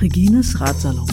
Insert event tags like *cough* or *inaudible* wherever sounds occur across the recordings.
Regines Ratsalon.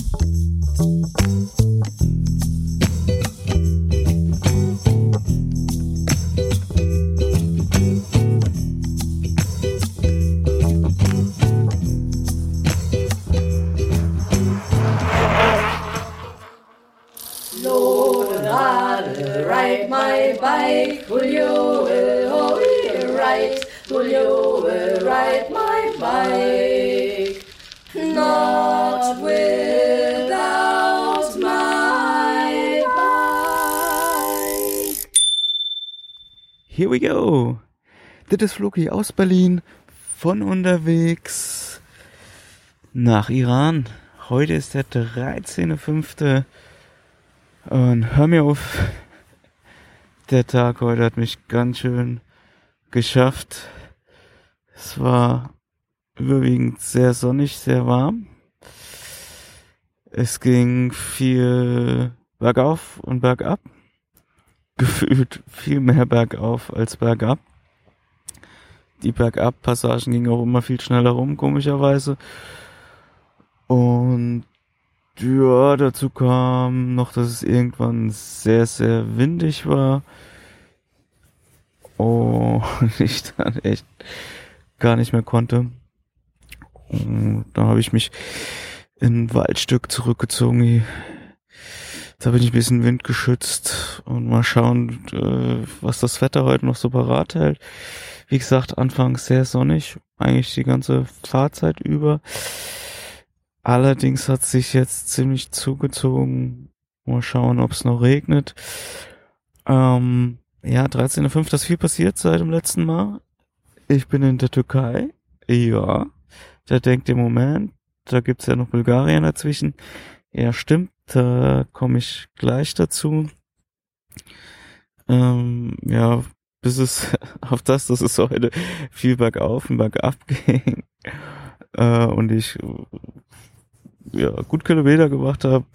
Das ist Floki aus Berlin von unterwegs nach Iran. Heute ist der 13.05. Und hör mir auf. Der Tag heute hat mich ganz schön geschafft. Es war überwiegend sehr sonnig, sehr warm. Es ging viel bergauf und bergab gefühlt viel mehr bergauf als bergab. Die Bergab-Passagen gingen auch immer viel schneller rum, komischerweise. Und ja, dazu kam noch, dass es irgendwann sehr, sehr windig war. Und *laughs* ich dann echt gar nicht mehr konnte. Und da habe ich mich in ein Waldstück zurückgezogen, da bin ich ein bisschen windgeschützt und mal schauen, äh, was das Wetter heute noch so parat hält. Wie gesagt, anfangs sehr sonnig, eigentlich die ganze Fahrzeit über. Allerdings hat sich jetzt ziemlich zugezogen. Mal schauen, ob es noch regnet. Ähm, ja, 13.05. ist viel passiert seit dem letzten Mal. Ich bin in der Türkei. Ja. Da denkt ihr, Moment, da gibt's ja noch Bulgarien dazwischen. Ja, stimmt. Da komme ich gleich dazu. Ähm, ja, bis es *laughs* auf das, dass es heute viel bergauf und bergab *laughs* ging. Äh, und ich ja gut Kilometer gemacht habe.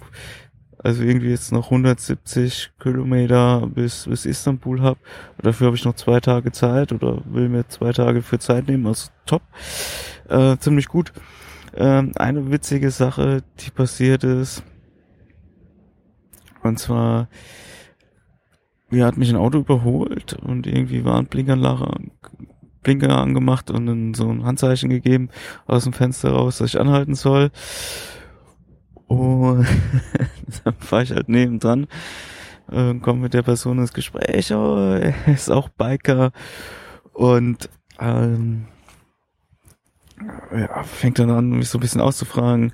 Also irgendwie jetzt noch 170 Kilometer bis, bis Istanbul habe. Dafür habe ich noch zwei Tage Zeit oder will mir zwei Tage für Zeit nehmen. Also top. Äh, ziemlich gut. Ähm, eine witzige Sache, die passiert ist, und zwar, wir hat mich ein Auto überholt und irgendwie war ein Blinkanlage, Blinker angemacht und dann so ein Handzeichen gegeben aus dem Fenster raus, dass ich anhalten soll. Und *laughs* dann fahre ich halt nebendran, äh, komme mit der Person ins Gespräch, oh, er ist auch Biker und ähm, ja, fängt dann an, mich so ein bisschen auszufragen.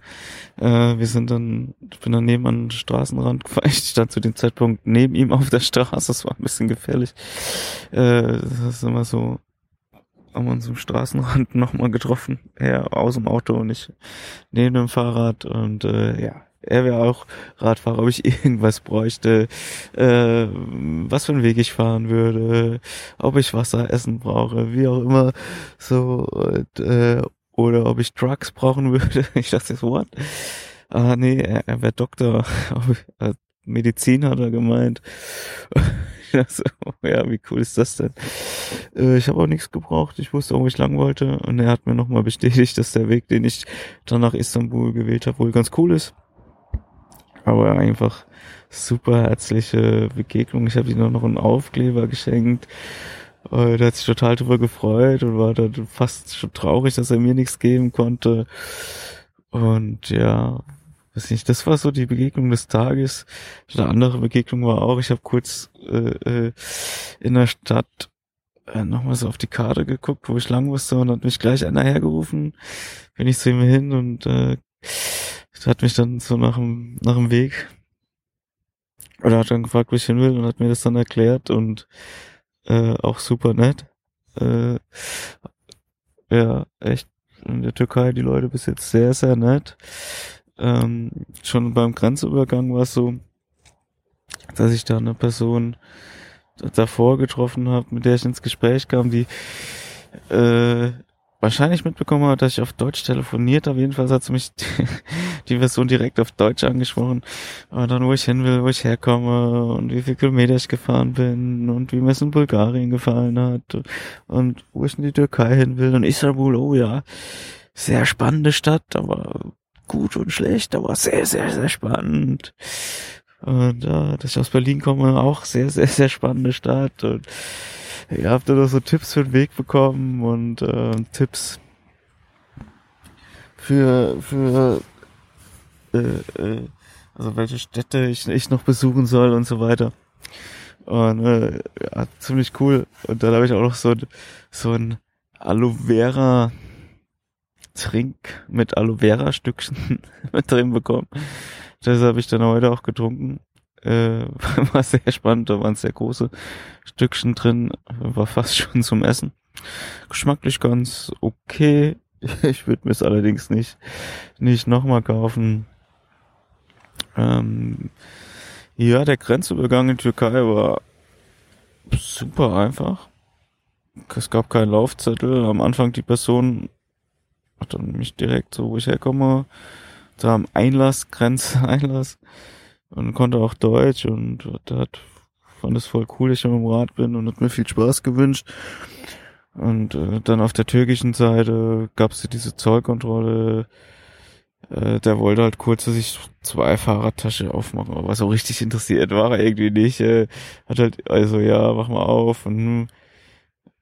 Äh, wir sind dann, ich bin dann neben an den Straßenrand gefahren. *laughs* Ich stand zu dem Zeitpunkt neben ihm auf der Straße. Das war ein bisschen gefährlich. Äh, das ist immer so, haben wir uns am Straßenrand *laughs* nochmal getroffen. Er aus dem Auto und ich neben dem Fahrrad. Und äh, ja, er wäre auch Radfahrer, ob ich *laughs* irgendwas bräuchte, äh, was für einen Weg ich fahren würde, ob ich Wasser, Essen brauche, wie auch immer. So, und, äh, oder ob ich Drugs brauchen würde. *laughs* Ich dachte, what? Ah, nee, er, er wäre Doktor. *laughs* Medizin hat er gemeint. *laughs* dachte, ja, wie cool ist das denn? Äh, ich habe auch nichts gebraucht. Ich wusste, wo ich lang wollte. Und er hat mir nochmal bestätigt, dass der Weg, den ich dann nach Istanbul gewählt habe, wohl ganz cool ist. Aber einfach super herzliche Begegnung. Ich habe ihm noch einen Aufkleber geschenkt äh, der hat sich total darüber gefreut und war dann fast schon traurig, dass er mir nichts geben konnte. Und ja, weiß nicht, das war so die Begegnung des Tages. Eine andere Begegnung war auch, ich habe kurz äh, äh, in der Stadt äh, nochmal so auf die Karte geguckt, wo ich lang musste und hat mich gleich einer hergerufen. Bin ich zu ihm hin und äh, hat mich dann so nach dem, nach dem Weg oder hat dann gefragt, wo ich hin will und hat mir das dann erklärt und äh, auch super nett. Äh, ja, echt in der Türkei die Leute bis jetzt sehr, sehr nett. Ähm, schon beim Grenzübergang war es so, dass ich da eine Person davor getroffen habe, mit der ich ins Gespräch kam, die äh, wahrscheinlich mitbekommen hat, dass ich auf Deutsch telefoniert habe. Jedenfalls hat sie mich *laughs* die Version direkt auf Deutsch angesprochen. Und dann, wo ich hin will, wo ich herkomme und wie viel Kilometer ich gefahren bin und wie mir es in Bulgarien gefallen hat und wo ich in die Türkei hin will und Istanbul, oh ja, sehr spannende Stadt, aber gut und schlecht, aber sehr, sehr, sehr spannend. Und äh, dass ich aus Berlin komme, auch sehr, sehr, sehr spannende Stadt. Und ihr habt da noch so Tipps für den Weg bekommen und äh, Tipps für, für äh, äh, also welche Städte ich, ich noch besuchen soll und so weiter. Und äh, ja, ziemlich cool. Und dann habe ich auch noch so, so ein Aloe Vera Trink mit Aloe Vera Stückchen *laughs* mit drin bekommen. Das habe ich dann heute auch getrunken. Äh, *laughs* war sehr spannend, da waren sehr große Stückchen drin, war fast schon zum Essen. Geschmacklich ganz okay. *laughs* Ich würde mir es allerdings nicht, nicht nochmal kaufen. Ähm, ja, der Grenzübergang in Türkei war super einfach. Es gab keinen Laufzettel. Am Anfang die Person hat dann mich direkt so, wo ich herkomme, da am Einlass, *laughs* Grenzeinlass und konnte auch Deutsch und hat fand es voll cool, dass ich am Rad bin und hat mir viel Spaß gewünscht. Und äh, dann auf der türkischen Seite gab es diese Zollkontrolle. Äh, der wollte halt kurz, dass ich zwei Fahrradtasche aufmache, aber so richtig interessiert war er irgendwie nicht. Äh, hat halt, also ja, mach mal auf und hm,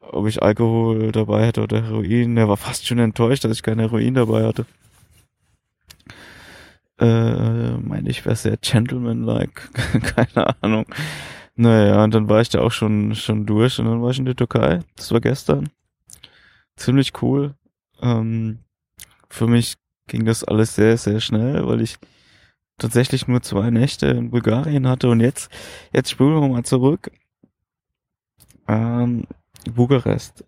ob ich Alkohol dabei hatte oder Heroin. Er war fast schon enttäuscht, dass ich kein Heroin dabei hatte. Äh, meine ich wäre sehr gentleman-like, *laughs* keine Ahnung. Naja, und dann war ich da auch schon, schon durch und dann war ich in der Türkei. Das war gestern. Ziemlich cool. Ähm, für mich ging das alles sehr, sehr schnell, weil ich tatsächlich nur zwei Nächte in Bulgarien hatte und jetzt, jetzt spulen wir mal zurück. Ähm, Bukarest,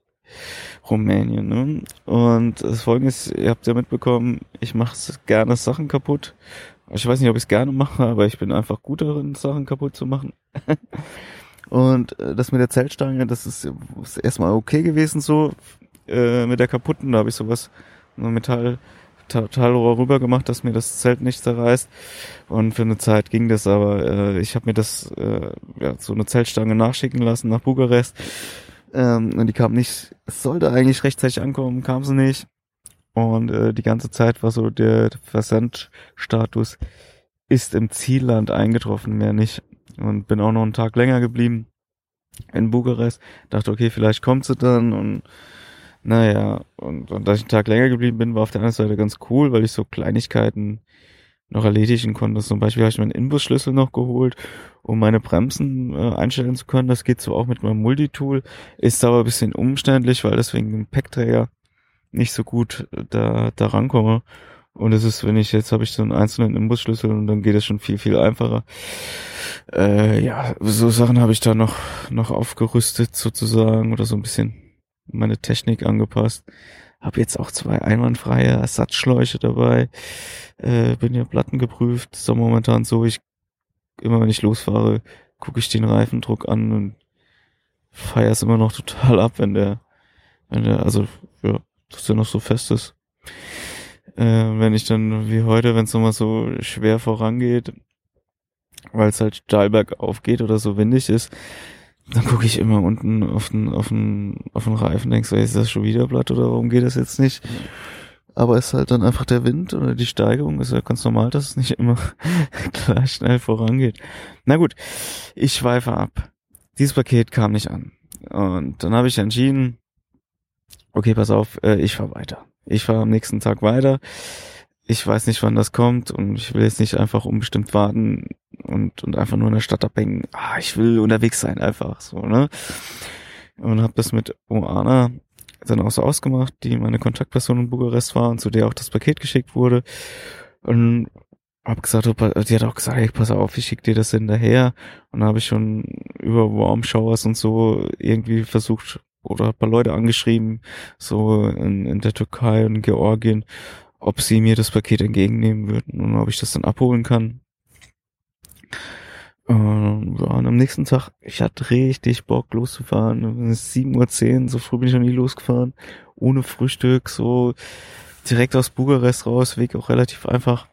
Rumänien. Ne? Und das Folgende ist, ihr habt ja mitbekommen, ich mache gerne Sachen kaputt. Ich weiß nicht, ob ich es gerne mache, aber ich bin einfach gut darin, Sachen kaputt zu machen. *laughs* Und äh, das mit der Zeltstange, das ist, ist erstmal okay gewesen so. Äh, mit der kaputten, da habe ich sowas, so Metall, Metallrohr rüber gemacht, dass mir das Zelt nicht zerreißt. Und für eine Zeit ging das, aber äh, ich habe mir das, äh, ja, so eine Zeltstange nachschicken lassen nach Bukarest. Ähm, und die kam nicht, es sollte eigentlich rechtzeitig ankommen, kam sie nicht. Und äh, die ganze Zeit war so der Versandstatus ist im Zielland eingetroffen, mehr nicht. Und bin auch noch einen Tag länger geblieben in Bukarest. Dachte, okay, vielleicht kommt sie dann und naja, und, und dass ich einen Tag länger geblieben bin, war auf der anderen Seite ganz cool, weil ich so Kleinigkeiten noch erledigen konnte. Zum Beispiel habe ich meinen Inbusschlüssel noch geholt, um meine Bremsen äh, einstellen zu können. Das geht so auch mit meinem Multitool. Ist aber ein bisschen umständlich, weil deswegen im Packträger nicht so gut äh, da, da rankomme. Und es ist, wenn ich jetzt habe ich so einen einzelnen Imbusschlüssel und dann geht es schon viel, viel einfacher. Äh, ja, so Sachen habe ich da noch, noch aufgerüstet sozusagen oder so ein bisschen meine Technik angepasst. Habe jetzt auch zwei einwandfreie Ersatzschläuche dabei. Äh, bin ja Platten geprüft. Ist auch momentan so, ich immer wenn ich losfahre, gucke ich den Reifendruck an und feiere es immer noch total ab, wenn der, wenn der, also ja, dass der noch so fest ist. Äh, wenn ich dann wie heute, wenn es nochmal so schwer vorangeht, weil es halt steil bergauf geht oder so windig ist, dann gucke ich immer unten auf den, auf den, auf den Reifen, denkst du, ist das schon wieder Blatt oder warum geht das jetzt nicht? Aber es ist halt dann einfach der Wind oder die Steigerung, ist ja ganz normal, dass es nicht immer *laughs* gleich schnell vorangeht. Na gut, ich schweife ab. Dieses Paket kam nicht an. Und dann habe ich entschieden, okay, pass auf, äh, ich fahre weiter. Ich fahre am nächsten Tag weiter ich weiß nicht, wann das kommt und ich will jetzt nicht einfach unbestimmt warten und, und einfach nur in der Stadt abhängen. Ah, ich will unterwegs sein, einfach so, ne? Und habe das mit Oana dann auch so ausgemacht, die meine Kontaktperson in Bukarest war und zu der auch das Paket geschickt wurde. Und hab gesagt, die hat auch gesagt, hey, pass auf, ich schick dir das hinterher. Und habe ich schon über Warm Showers und so irgendwie versucht oder paar Leute angeschrieben, so in, in der Türkei und Georgien, ob sie mir das Paket entgegennehmen würden und ob ich das dann abholen kann. Ja, und am nächsten Tag, ich hatte richtig Bock loszufahren. Es ist 7.10 Uhr, so früh bin ich noch nie losgefahren. Ohne Frühstück, so direkt aus Bukarest raus, Weg auch relativ einfach.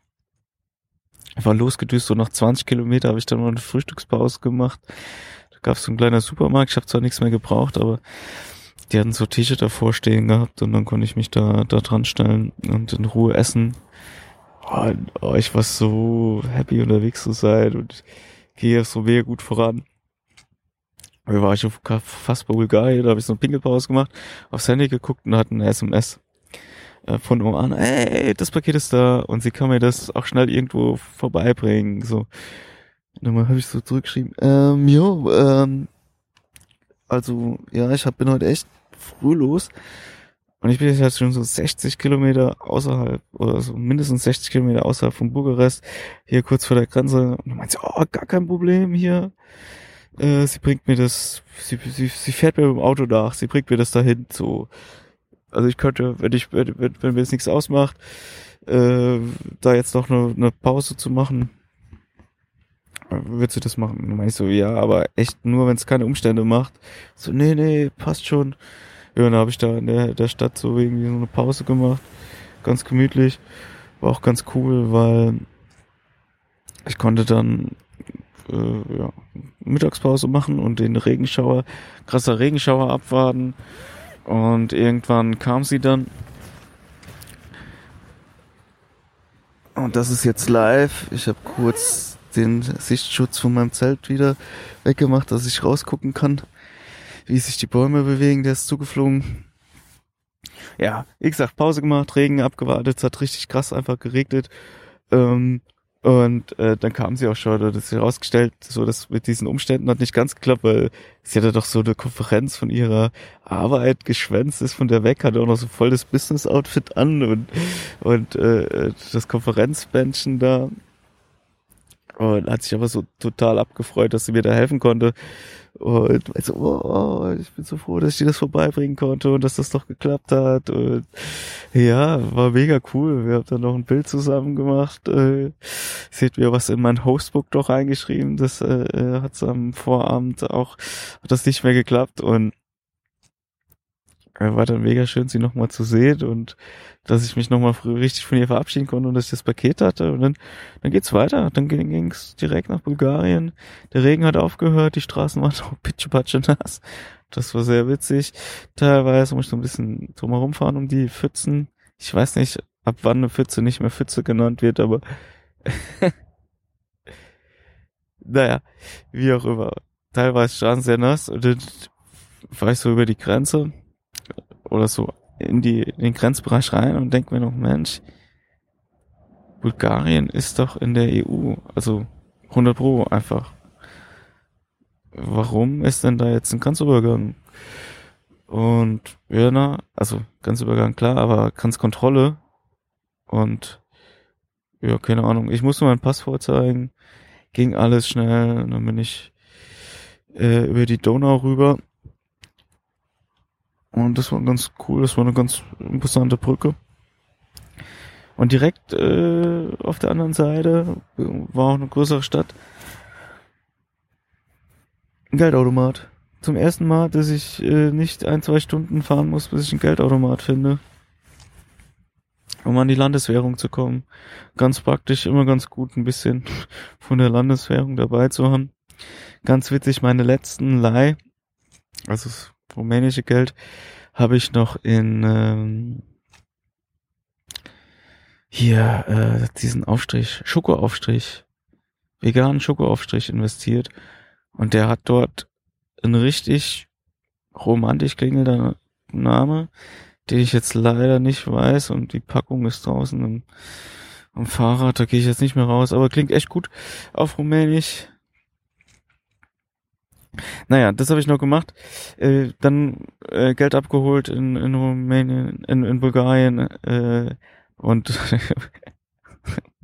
Ich war losgedüst, so nach 20 Kilometer habe ich dann mal eine Frühstückspause gemacht. Da gab es so ein kleiner Supermarkt, ich habe zwar nichts mehr gebraucht, aber die hatten so T-Shirt davor stehen gehabt und dann konnte ich mich da, da dran stellen und in Ruhe essen. Oh, oh, ich war so happy unterwegs zu sein und gehe so mega gut voran. Wir waren schon fast bei Bulgarien, da habe ich so eine Pinkelpause gemacht, aufs Handy geguckt und hatten eine SMS äh, von an, ey, das Paket ist da und sie kann mir das auch schnell irgendwo vorbeibringen. So. Und dann habe ich so zurückgeschrieben, ähm, jo, ähm, also ja, ich hab, bin heute echt früh los. Und ich bin jetzt schon so 60 Kilometer außerhalb, oder so mindestens 60 Kilometer außerhalb von Bukarest, hier kurz vor der Grenze. Und dann meint sie, oh, gar kein Problem hier. Äh, sie bringt mir das, sie, sie, sie fährt mir mit dem Auto nach, sie bringt mir das dahin, so. Also ich könnte, wenn ich, wenn, wenn mir jetzt nichts ausmacht, äh, da jetzt noch eine, eine Pause zu machen, würdest du das machen? Dann ich so, ja, aber echt nur, wenn es keine Umstände macht. So, nee, nee, passt schon. Ja, dann habe ich da in der, der Stadt so irgendwie so eine Pause gemacht. Ganz gemütlich. War auch ganz cool, weil ich konnte dann äh, ja, Mittagspause machen und den Regenschauer, krasser Regenschauer abwarten. Und irgendwann kam sie dann. Und das ist jetzt live. Ich habe kurz den Sichtschutz von meinem Zelt wieder weggemacht, dass ich rausgucken kann, wie sich die Bäume bewegen. Der ist zugeflogen. Ja, wie gesagt, Pause gemacht, Regen abgewartet, es hat richtig krass einfach geregnet. Ähm, und äh, dann kam sie auch schon, das ist herausgestellt, so dass mit diesen Umständen hat nicht ganz geklappt, weil sie hatte doch so eine Konferenz von ihrer Arbeit geschwänzt, ist von der weg, hatte auch noch so voll das Business-Outfit an und, und äh, das Konferenzbändchen da und hat sich aber so total abgefreut, dass sie mir da helfen konnte. Und also, oh, ich bin so froh, dass ich dir das vorbeibringen konnte und dass das doch geklappt hat. Und ja, war mega cool. Wir haben dann noch ein Bild zusammen gemacht. Äh, seht mir was in mein Hostbook doch eingeschrieben. Das äh, äh hat am Vorabend auch, hat das nicht mehr geklappt. Und war dann mega schön, sie nochmal zu sehen und dass ich mich nochmal richtig von ihr verabschieden konnte und dass ich das Paket hatte. Und dann, dann geht's weiter. Dann ging es direkt nach Bulgarien. Der Regen hat aufgehört, die Straßen waren *laughs* auch pitschepatsche nass. Das war sehr witzig. Teilweise muss ich so ein bisschen drumherum fahren um die Pfützen. Ich weiß nicht, ab wann eine Pfütze nicht mehr Pfütze genannt wird, aber *laughs* naja, wie auch immer. Teilweise Straßen sehr nass und dann war ich so über die Grenze oder so in, die, in den Grenzbereich rein und denke mir noch, Mensch, Bulgarien ist doch in der EU, also 100 Pro einfach. Warum ist denn da jetzt ein Grenzübergang? Und ja, na, also Grenzübergang klar, aber Grenzkontrolle und ja, keine Ahnung. Ich musste mein Passwort zeigen, ging alles schnell, dann bin ich äh, über die Donau rüber und das war ganz cool, das war eine ganz imposante Brücke. Und direkt äh, auf der anderen Seite war auch eine größere Stadt. Ein Geldautomat. Zum ersten Mal, dass ich äh, nicht ein, zwei Stunden fahren muss, bis ich einen Geldautomat finde. Um an die Landeswährung zu kommen. Ganz praktisch, immer ganz gut, ein bisschen von der Landeswährung dabei zu haben. Ganz witzig, meine letzten Leih, also rumänische Geld habe ich noch in ähm, hier äh, diesen Aufstrich, Schokoaufstrich, veganen Schokoaufstrich investiert. Und der hat dort einen richtig romantisch klingender Name, den ich jetzt leider nicht weiß. Und die Packung ist draußen am, am Fahrrad, da gehe ich jetzt nicht mehr raus, aber klingt echt gut. Auf Rumänisch. Naja, das habe ich noch gemacht. Äh, dann äh, Geld abgeholt in, in Rumänien, in, in Bulgarien äh, und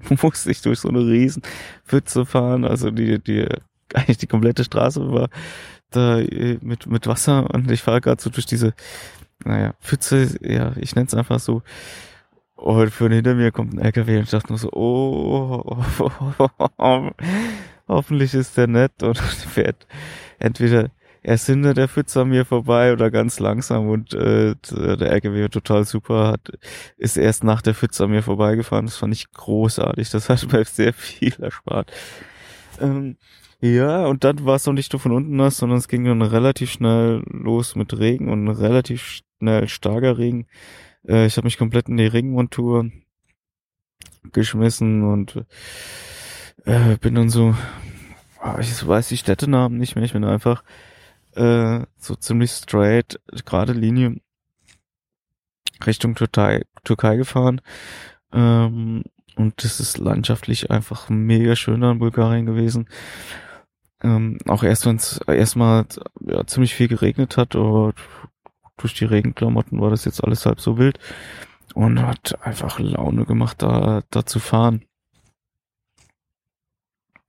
*laughs* musste ich durch so eine riesen Pfütze fahren. Also die, die eigentlich die komplette Straße war da äh, mit, mit Wasser und ich fahre gerade so durch diese, naja, Pfütze, ja, ich nenne es einfach so. Und von hinter mir kommt ein LKW und ich dachte nur so, oh, oh, oh, oh, oh hoffentlich ist der nett und *laughs* fährt entweder erst hinter der Pfütze an mir vorbei oder ganz langsam und äh, der LKW total super hat, ist erst nach der Pfütze an mir vorbeigefahren. Das fand ich großartig. Das hat *laughs* mir sehr viel erspart. Ähm, ja, und dann war es noch nicht nur von unten nass, sondern es ging dann relativ schnell los mit Regen und relativ schnell starker Regen. Äh, ich habe mich komplett in die Regenmontur geschmissen und äh, bin dann so, ah, ich weiß die Städtenamen nicht mehr, ich bin einfach äh, so ziemlich straight, gerade Linie Richtung Türkei, Türkei gefahren. Ähm, und das ist landschaftlich einfach mega schön in Bulgarien gewesen. Ähm, auch erst wenn es erstmal ja, ziemlich viel geregnet hat, aber durch die Regenklamotten war das jetzt alles halb so wild und hat einfach Laune gemacht, da, da zu fahren.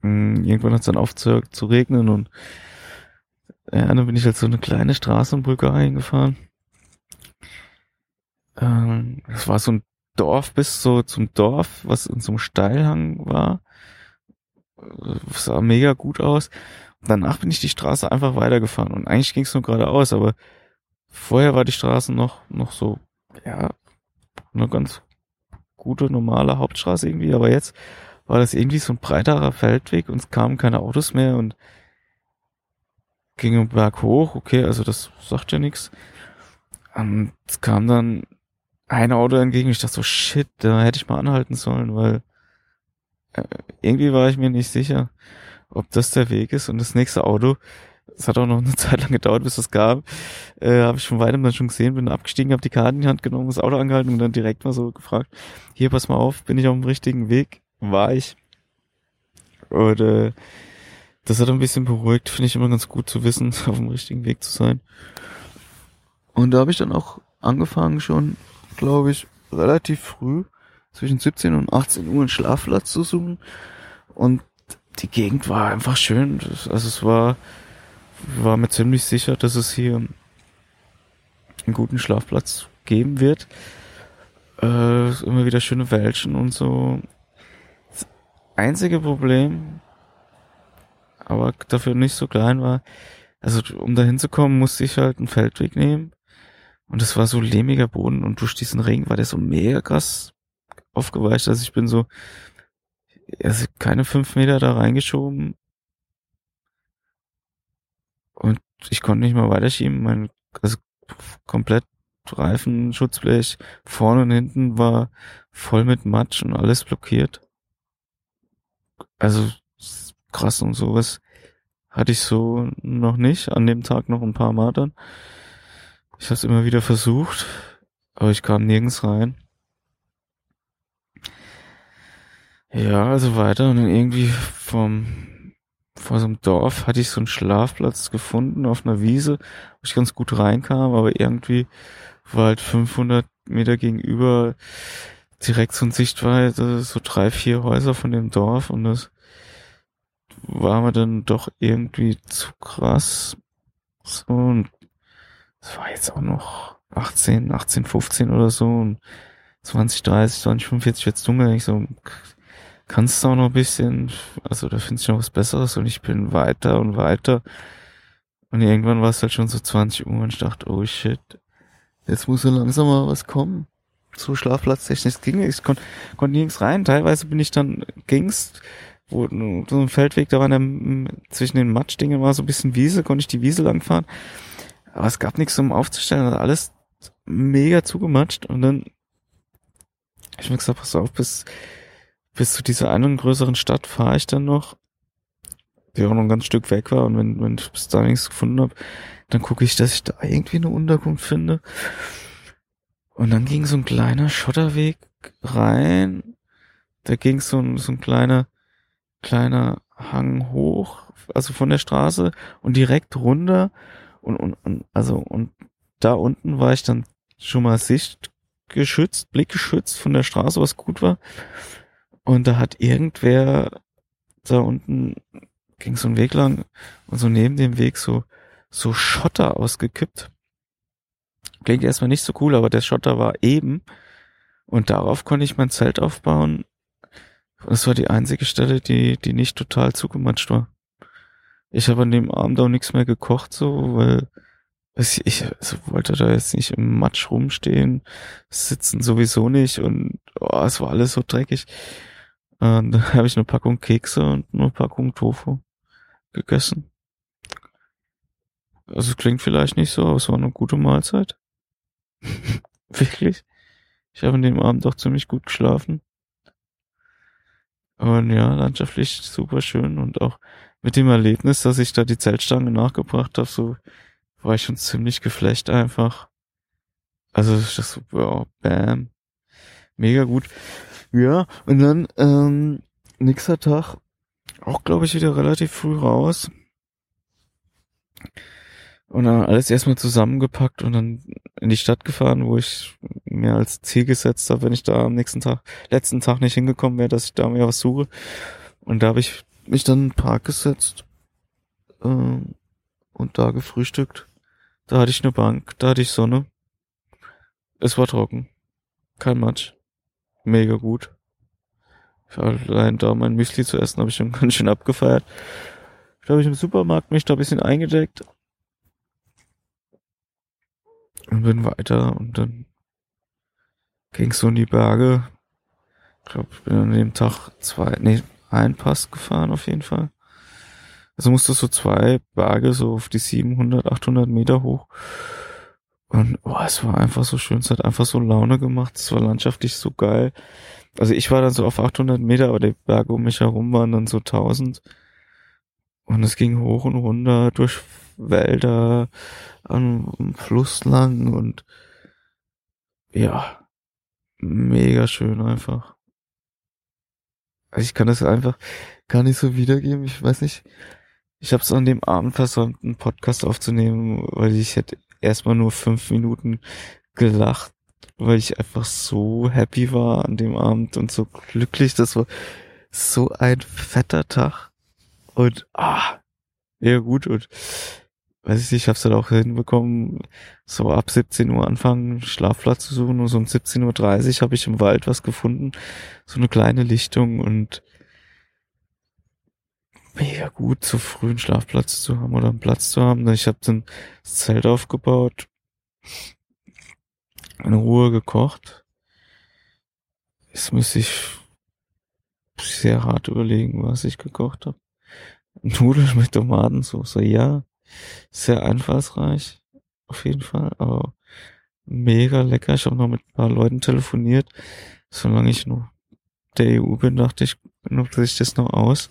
Mm, irgendwann hat es dann aufgehört zu regnen und ja, dann bin ich halt so eine kleine Straße in Bulgarien gefahren. Ähm, das war so ein Dorf bis so zum Dorf, was in so einem Steilhang war. Das sah mega gut aus. Danach bin ich die Straße einfach weitergefahren und eigentlich ging es nur geradeaus, aber vorher war die Straße noch, noch so, ja, eine ganz gute, normale Hauptstraße irgendwie, aber jetzt war das irgendwie so ein breiterer Feldweg und es kamen keine Autos mehr und ging im Berg hoch, okay, also das sagt ja nichts. Und es kam dann ein Auto entgegen, ich dachte so, shit, da hätte ich mal anhalten sollen, weil äh, irgendwie war ich mir nicht sicher, ob das der Weg ist und das nächste Auto es hat auch noch eine *laughs* Zeit lang gedauert, bis es gab. Äh, habe ich von weitem dann schon gesehen, bin abgestiegen, habe die Karten in die Hand genommen, das Auto angehalten und dann direkt mal so gefragt, hier, pass mal auf, bin ich auf dem richtigen Weg? War ich. Und äh, das hat ein bisschen beruhigt, finde ich immer ganz gut zu wissen, *laughs* auf dem richtigen Weg zu sein. Und da habe ich dann auch angefangen schon, glaube ich, relativ früh, zwischen 17 und 18 Uhr einen Schlafplatz zu suchen. Und die Gegend war einfach schön. Also es war war mir ziemlich sicher, dass es hier einen guten Schlafplatz geben wird. Äh, immer wieder schöne Wäldchen und so. Einzige Problem, aber dafür nicht so klein war, also um da hinzukommen, musste ich halt einen Feldweg nehmen. Und es war so lehmiger Boden und durch diesen Regen war der so mega krass aufgeweicht. Also ich bin so also keine fünf Meter da reingeschoben und ich konnte nicht mal weiterschieben. Mein, also komplett Reifen, Schutzblech, vorne und hinten war voll mit Matsch und alles blockiert. Also krass und sowas hatte ich so noch nicht. An dem Tag noch ein paar Mal dann. Ich habe es immer wieder versucht, aber ich kam nirgends rein. Ja, also weiter und dann irgendwie vom vor so einem Dorf hatte ich so einen Schlafplatz gefunden auf einer Wiese, wo ich ganz gut reinkam, aber irgendwie war halt 500 Meter gegenüber direkt so ein Sichtweite, so drei, vier Häuser von dem Dorf und das war mir dann doch irgendwie zu krass. So, und es war jetzt auch noch 18, 18, 15 oder so und 20, 30, 20, 45 wird's dunkel. Ich so, kannst du auch noch ein bisschen, also da findest du noch was Besseres und ich bin weiter und weiter. Und irgendwann war es halt schon so 20 Uhr und ich dachte, oh shit, jetzt muss so langsam mal was kommen. So schlafplatztechnisch ging ich konnte konnt nirgends rein. Teilweise bin ich dann ging's, wo so ein Feldweg, da war der, zwischen den Matschdingen war so ein bisschen Wiese, konnte ich die Wiese langfahren. Aber es gab nichts um aufzustellen, also alles mega zugematscht und dann ich mir gesagt, pass auf, bis bis zu dieser einen größeren Stadt fahre ich dann noch, die auch noch ein ganz Stück weg war. Und wenn, wenn ich bis da nichts gefunden habe, dann gucke ich, dass ich da irgendwie eine Unterkunft finde. Und dann ging so ein kleiner Schotterweg rein. Da ging so ein, so ein kleiner, kleiner Hang hoch, also von der Straße und direkt runter. Und, und, und also, und da unten war ich dann schon mal sichtgeschützt, blickgeschützt von der Straße, was gut war. Und da hat irgendwer da unten ging so ein Weg lang und so neben dem Weg so, so Schotter ausgekippt. Klingt erstmal nicht so cool, aber der Schotter war eben und darauf konnte ich mein Zelt aufbauen. Das war die einzige Stelle, die, die nicht total zugematscht war. ich habe an dem Abend auch nichts mehr gekocht, so, weil ich, ich also wollte da jetzt nicht im Matsch rumstehen, sitzen sowieso nicht und oh, es war alles so dreckig. Und dann *laughs* habe ich eine Packung Kekse und eine Packung Tofu gegessen. Also klingt vielleicht nicht so, aber es war eine gute Mahlzeit. *laughs* Wirklich. Ich habe an dem Abend auch ziemlich gut geschlafen. Und ja, landschaftlich super schön und auch mit dem Erlebnis, dass ich da die Zeltstange nachgebracht habe, so war ich schon ziemlich geflecht einfach. Also das ja, bam. Mega gut. Ja, und dann ähm, nächster Tag auch glaube ich wieder relativ früh raus. Und dann alles erstmal zusammengepackt und dann in die Stadt gefahren, wo ich mir als Ziel gesetzt habe, wenn ich da am nächsten Tag, letzten Tag nicht hingekommen wäre, dass ich da mir was suche. Und da habe ich mich dann in den Park gesetzt äh, und da gefrühstückt. Da hatte ich eine Bank, da hatte ich Sonne. Es war trocken. Kein Matsch. Mega gut. Allein da mein Müsli zu essen, habe ich schon *laughs* ganz schön abgefeiert. Da habe ich im Supermarkt mich da ein bisschen eingedeckt und bin weiter und dann ging's so in die Berge. Ich glaube, ich bin an dem Tag zwei, nee, ein Pass gefahren auf jeden Fall. Also musste so zwei Berge so auf die 700, 800 Meter hoch. Und oh, es war einfach so schön, es hat einfach so Laune gemacht, es war landschaftlich so geil. Also ich war dann so auf 800 Meter, aber die Berge um mich herum waren dann so 1000. Und es ging hoch und runter durch Wälder, am Fluss lang und ja, mega schön einfach. Also ich kann das einfach gar nicht so wiedergeben. Ich weiß nicht, ich habe es an dem Abend versäumt, einen Podcast aufzunehmen, weil ich hätte erstmal nur fünf Minuten gelacht, weil ich einfach so happy war an dem Abend und so glücklich. Das war so ein fetter Tag. Und ah, ja gut. Und weiß ich nicht, ich hab's halt auch hinbekommen, so ab 17 Uhr anfangen, Schlafplatz zu suchen und so um 17.30 Uhr habe ich im Wald was gefunden, so eine kleine Lichtung und mega gut, so früh einen Schlafplatz zu haben oder einen Platz zu haben. Ich habe dann das Zelt aufgebaut, in Ruhe gekocht. Jetzt müsste ich sehr hart überlegen, was ich gekocht habe. Nudeln mit Tomatensauce, ja sehr einfallsreich, auf jeden Fall, aber mega lecker. Ich habe noch mit ein paar Leuten telefoniert. Solange ich noch der EU bin, dachte ich, nutze ich das noch aus.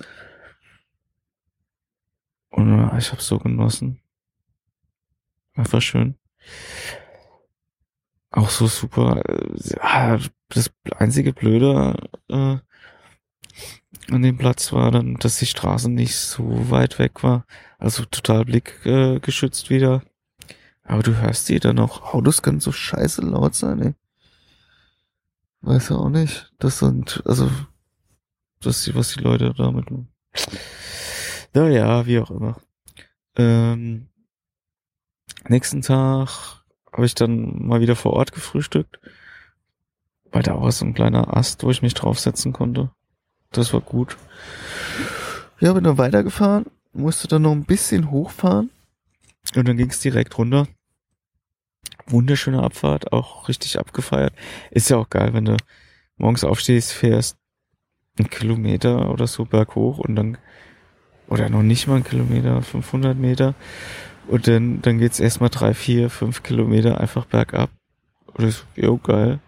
Und ja, ich habe so genossen. Einfach schön. Auch so super. Ja, das einzige Blöde äh, an dem Platz war dann, dass die Straße nicht so weit weg war. Also total blickgeschützt äh, wieder. Aber du hörst die dann auch. Autos können so scheiße laut sein, ey. Weiß ja auch nicht. Das sind, also, das ist, was die Leute damit machen. Naja, wie auch immer. Ähm, nächsten Tag habe ich dann mal wieder vor Ort gefrühstückt. Weil da war so ein kleiner Ast, wo ich mich draufsetzen konnte. Das war gut. Ja, bin dann weitergefahren, musste dann noch ein bisschen hochfahren und dann ging es direkt runter. Wunderschöne Abfahrt, auch richtig abgefeiert. Ist ja auch geil, wenn du morgens aufstehst, fährst einen Kilometer oder so berghoch und dann, oder noch nicht mal einen Kilometer, 500 Meter und dann, dann geht's erstmal drei, vier, fünf Kilometer einfach bergab. Und das ist, jo, geil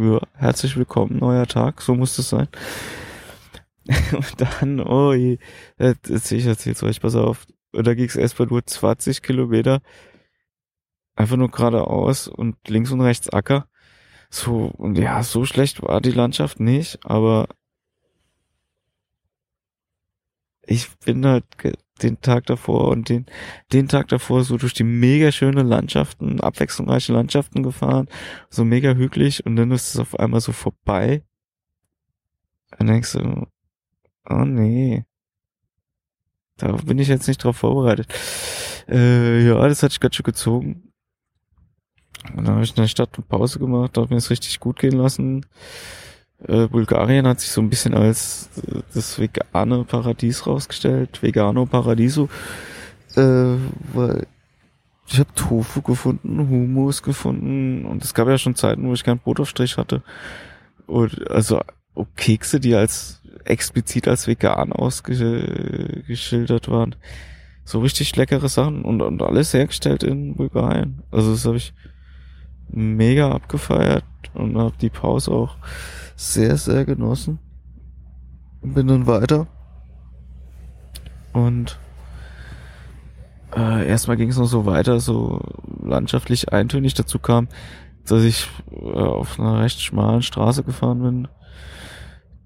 ja, herzlich willkommen, neuer Tag, so muss es sein. *laughs* Und dann, oh je, ich erzähl's euch, pass auf. Und da ging's erstmal nur 20 Kilometer, einfach nur geradeaus und links und rechts Acker. So, und ja, so schlecht war die Landschaft nicht, aber ich bin halt den Tag davor und den, den Tag davor so durch die mega schöne Landschaften, abwechslungsreiche Landschaften gefahren, so mega hügelig und dann ist es auf einmal so vorbei. Dann denkst du, oh nee. Da bin ich jetzt nicht drauf vorbereitet. Äh, ja, das hat sich ganz schön gezogen. Und dann habe ich in der Stadt eine Pause gemacht, habe mir das richtig gut gehen lassen. Äh, Bulgarien hat sich so ein bisschen als äh, das vegane Paradies rausgestellt, Vegano Paradiso, äh, weil ich habe Tofu gefunden, Hummus gefunden und es gab ja schon Zeiten, wo ich kein Brotaufstrich hatte. Und also Kekse, die als explizit als vegan ausgeschildert waren. So richtig leckere Sachen und, und alles hergestellt in Bulgarien. Also das habe ich mega abgefeiert und habe die Pause auch sehr, sehr genossen. Bin dann weiter. Und äh, erstmal ging es noch so weiter, so landschaftlich eintönig. Dazu kam, dass ich äh, auf einer recht schmalen Straße gefahren bin,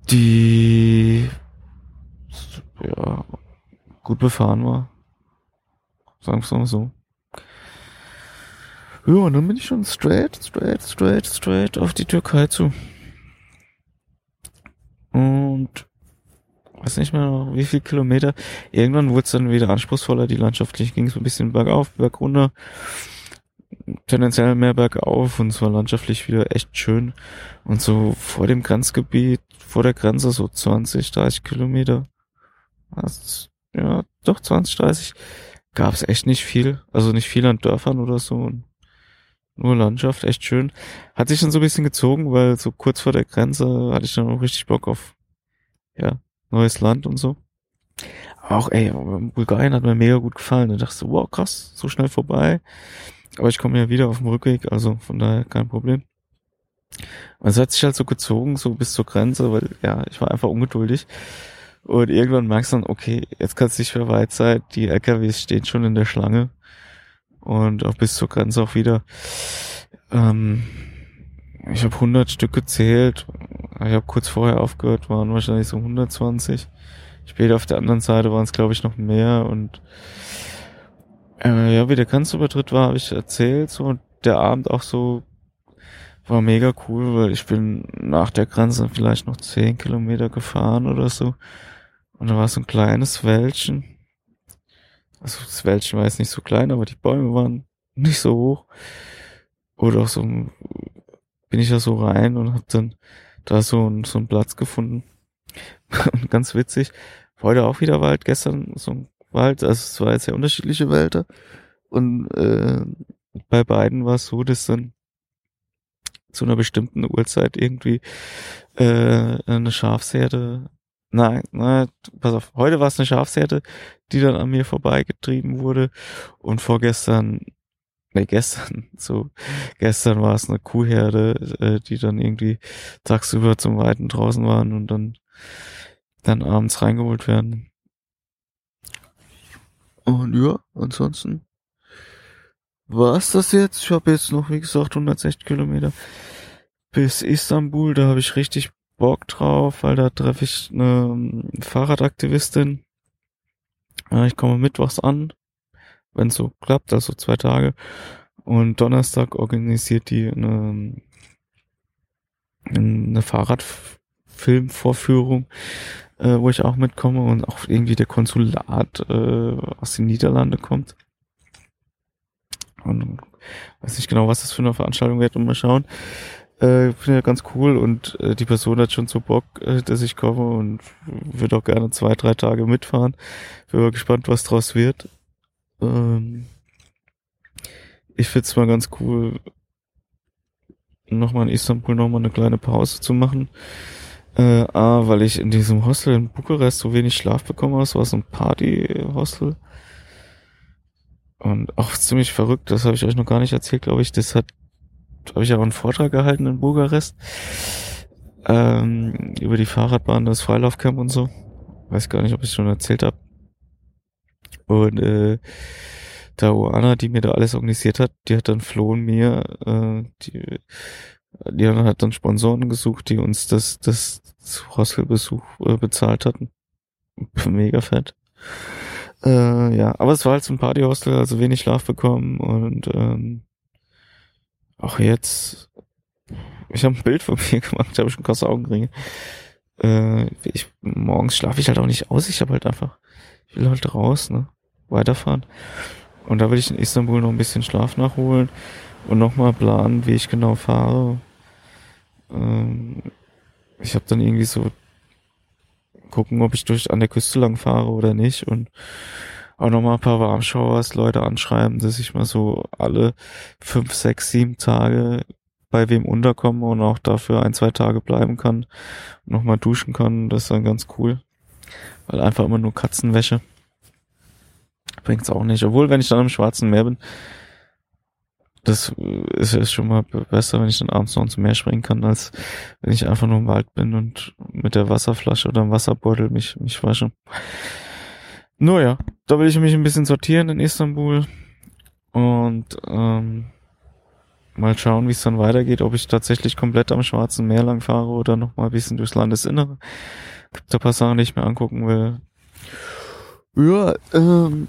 die ja gut befahren war. Sagen wir es mal so. Ja, und dann bin ich schon straight, straight, straight, straight auf die Türkei zu. Und weiß nicht mehr wie viel Kilometer. Irgendwann wurde es dann wieder anspruchsvoller. Die landschaftlich ging es ein bisschen bergauf, bergunter. Tendenziell mehr bergauf und es war landschaftlich wieder echt schön. Und so vor dem Grenzgebiet, vor der Grenze so 20, 30 Kilometer. Also, ja, doch 20, 30 gab es echt nicht viel. Also nicht viel an Dörfern oder so. Und nur Landschaft, echt schön. Hat sich dann so ein bisschen gezogen, weil so kurz vor der Grenze hatte ich dann auch richtig Bock auf, ja, neues Land und so. auch, ey, Bulgarien hat mir mega gut gefallen. Da dachte ich so, wow, krass, so schnell vorbei. Aber ich komme ja wieder auf dem Rückweg, also von daher kein Problem. Und es hat sich halt so gezogen, so bis zur Grenze, weil, ja, ich war einfach ungeduldig. Und irgendwann merkst du dann, okay, jetzt kannst du nicht mehr weit sein, die LKWs stehen schon in der Schlange und auch bis zur Grenze auch wieder. Ähm, ich habe 100 Stück gezählt. Ich habe kurz vorher aufgehört, waren wahrscheinlich so 120. Später auf der anderen Seite waren es, glaube ich, noch mehr. Und äh, ja, wie der Grenzübertritt war, habe ich erzählt. So und der Abend auch so war mega cool, weil ich bin nach der Grenze vielleicht noch 10 Kilometer gefahren oder so. Und da war so ein kleines Wäldchen also das Wäldchen war jetzt nicht so klein, aber die Bäume waren nicht so hoch. Oder auch so bin ich da so rein und hab dann da so, so einen Platz gefunden. und *laughs* ganz witzig, heute auch wieder Wald, gestern so ein Wald, also es war jetzt sehr unterschiedliche Wälder. Und äh, bei beiden war es so, dass dann zu einer bestimmten Uhrzeit irgendwie äh, eine Schafsherde Nein, nein, pass auf. Heute war es eine Schafsherde, die dann an mir vorbeigetrieben wurde. Und vorgestern, nee, gestern, *laughs* so, gestern war es eine Kuhherde, äh, die dann irgendwie tagsüber zum Weiten draußen waren und dann, dann abends reingeholt werden. Und ja, ansonsten war es das jetzt. Ich habe jetzt noch, wie gesagt, 160 Kilometer bis Istanbul. Da habe ich richtig Bock drauf, weil da treffe ich eine ähm, Fahrradaktivistin. Ich komme mittwochs an, wenn es so klappt, also zwei Tage. Und Donnerstag organisiert die eine, eine Fahrradfilmvorführung, äh, wo ich auch mitkomme und auch irgendwie der Konsulat äh, aus den Niederlanden kommt. Und weiß nicht genau, was das für eine Veranstaltung wird, und mal schauen. Äh, finde ja ganz cool und äh, die Person hat schon so Bock, äh, dass ich komme und würde auch gerne zwei, drei Tage mitfahren. Bin mal gespannt, was draus wird. Ähm, ich finde es mal ganz cool, nochmal in Istanbul nochmal eine kleine Pause zu machen. Äh, A, weil ich in diesem Hostel in Bukarest so wenig Schlaf bekommen habe. Es war so ein Party-Hostel. Und auch ziemlich verrückt, das habe ich euch noch gar nicht erzählt, glaube ich. Das hat habe ich auch einen Vortrag gehalten in Bukarest ähm, über die Fahrradbahn, das Freilaufcamp und so. Weiß gar nicht, ob ich schon erzählt habe. Und äh, da Oana, die mir da alles organisiert hat, die hat dann flohen mir, äh, die, die hat dann Sponsoren gesucht, die uns das, das Hostelbesuch äh, bezahlt hatten. Mega fett. Äh, ja, aber es war halt so ein Partyhostel, also wenig Schlaf bekommen und ähm, auch jetzt, ich habe ein Bild von *laughs* mir gemacht, ich habe schon krasse Augenringe. Äh, ich, morgens schlafe ich halt auch nicht aus, ich habe halt einfach, ich will halt raus, ne, weiterfahren. Und da will ich in Istanbul noch ein bisschen Schlaf nachholen und nochmal planen, wie ich genau fahre. Ähm, ich habe dann irgendwie so gucken, ob ich durch an der Küste lang fahre oder nicht und auch nochmal ein paar Warmschauers Leute anschreiben, dass ich mal so alle fünf, sechs, sieben Tage bei wem unterkomme und auch dafür ein, zwei Tage bleiben kann und nochmal duschen kann. Das ist dann ganz cool. Weil einfach immer nur Katzenwäsche bringt's auch nicht. Obwohl, wenn ich dann im Schwarzen Meer bin, das ist, ist schon mal besser, wenn ich dann abends noch ins Meer springen kann, als wenn ich einfach nur im Wald bin und mit der Wasserflasche oder dem Wasserbeutel mich, mich wasche. Nur ja, da will ich mich ein bisschen sortieren in Istanbul und ähm, mal schauen, wie es dann weitergeht, ob ich tatsächlich komplett am Schwarzen Meer lang fahre oder noch mal ein bisschen durchs Landesinnere. Gibt da paar Sachen, die ich mir angucken will. Ja, ähm,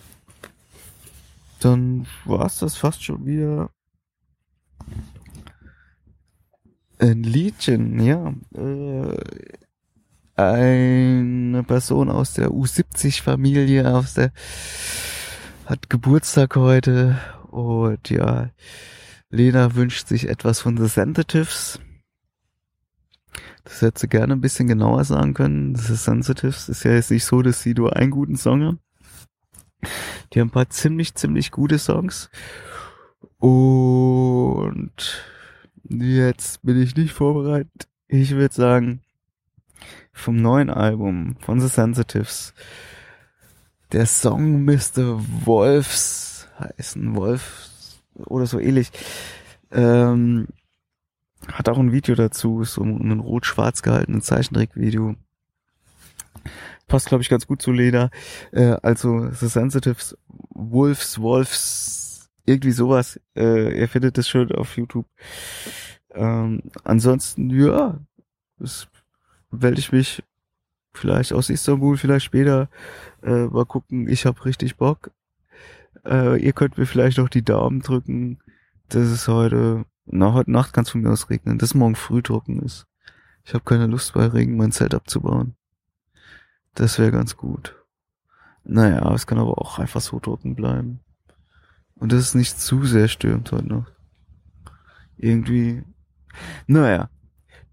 dann war's das fast schon wieder. Ein Liedchen, ja. Äh, eine Person aus der U70-Familie, aus der hat Geburtstag heute und ja, Lena wünscht sich etwas von The Sensitives. Das hätte sie gerne ein bisschen genauer sagen können. The Sensitives ist ja jetzt nicht so, dass sie nur einen guten Song haben. Die haben ein paar ziemlich, ziemlich gute Songs. Und jetzt bin ich nicht vorbereitet. Ich würde sagen, vom neuen Album von The Sensitives, der Song Mr. Wolfs heißen, Wolfs oder so ähnlich, ähm, hat auch ein Video dazu, so ein rot-schwarz gehaltenes Zeichentrickvideo passt, glaube ich, ganz gut zu Leder. Äh, also The Sensitives, Wolves, Wolves, irgendwie sowas. Äh, ihr findet das schön auf YouTube. Ähm, ansonsten, ja, das werde ich mich vielleicht aus Istanbul, vielleicht später äh, mal gucken. Ich habe richtig Bock. Äh, ihr könnt mir vielleicht auch die Daumen drücken, dass es heute, na, heute Nacht kann es von mir aus regnen, dass morgen früh trocken ist. Ich habe keine Lust bei Regen mein Zelt abzubauen. Das wäre ganz gut. Naja, es kann aber auch einfach so trocken bleiben. Und das ist nicht zu sehr stürmt heute noch. Irgendwie. Naja.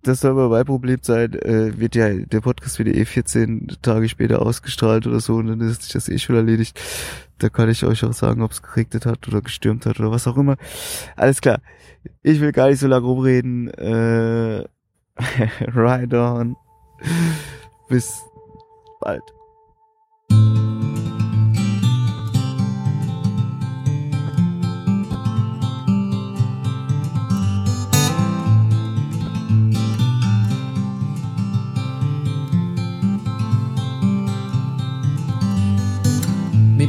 Das soll aber mein Problem sein, äh, wird ja, der Podcast wird ja eh 14 Tage später ausgestrahlt oder so und dann ist sich das eh schon erledigt. Da kann ich euch auch sagen, ob es geregnet hat oder gestürmt hat oder was auch immer. Alles klar. Ich will gar nicht so lange rumreden. Äh, *laughs* ride on. Bis bald.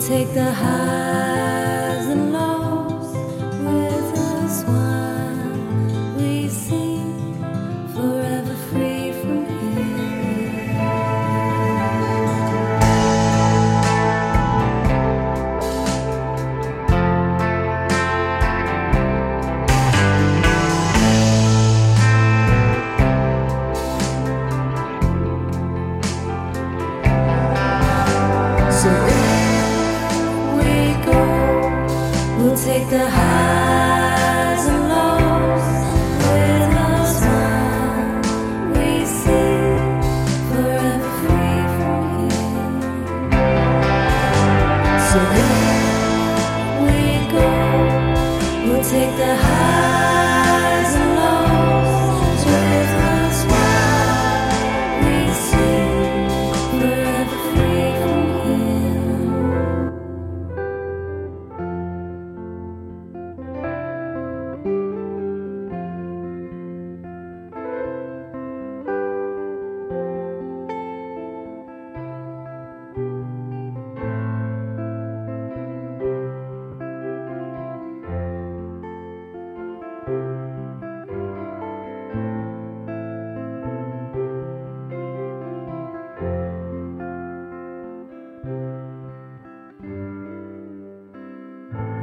take the highs